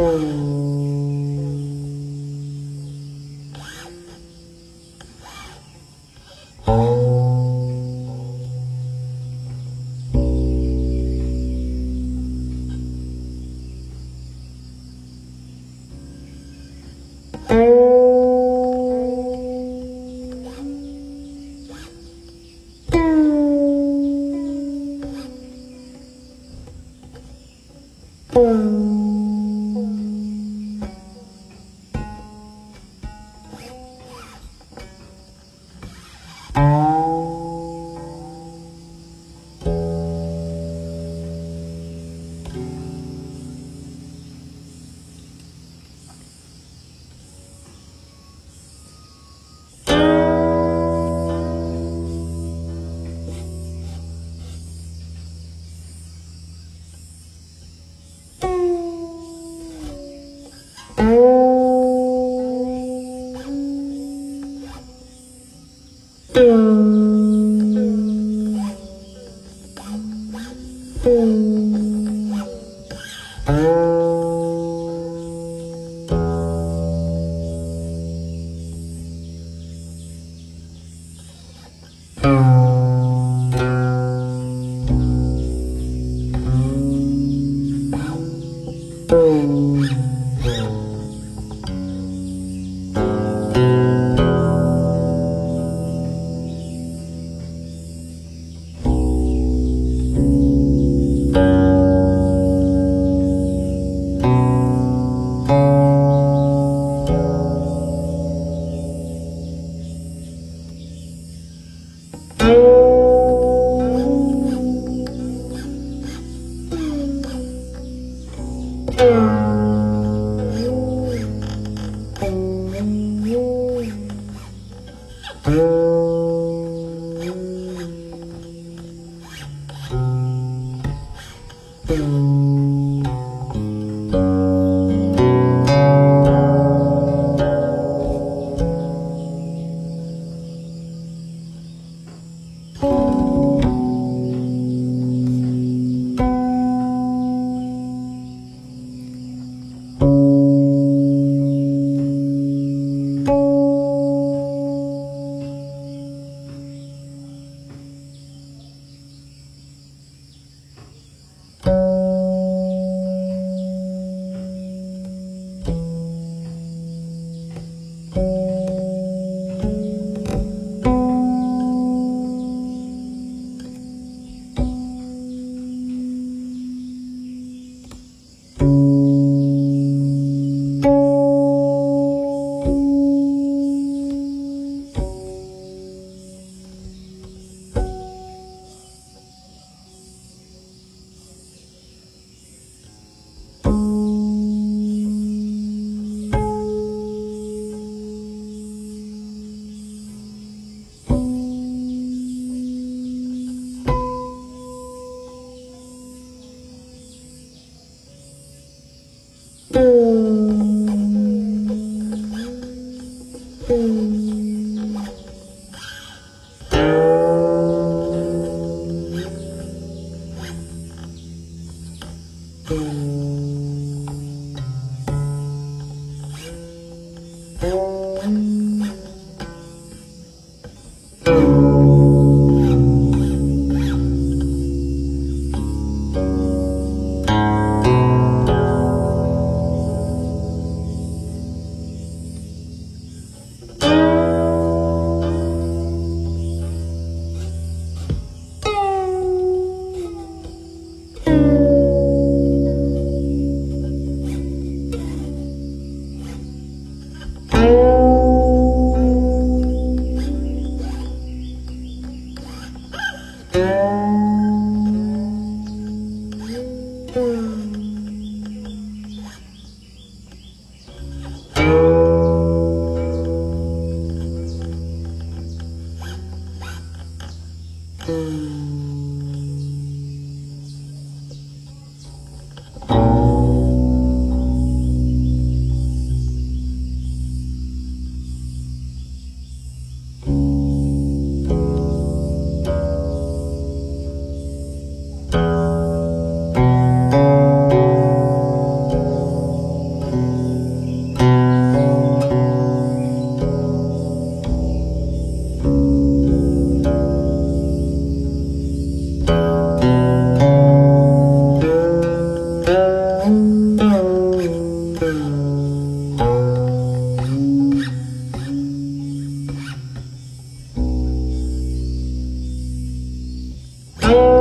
嗯。噔。Boom. Mm -hmm. từng từng Mm. Yeah.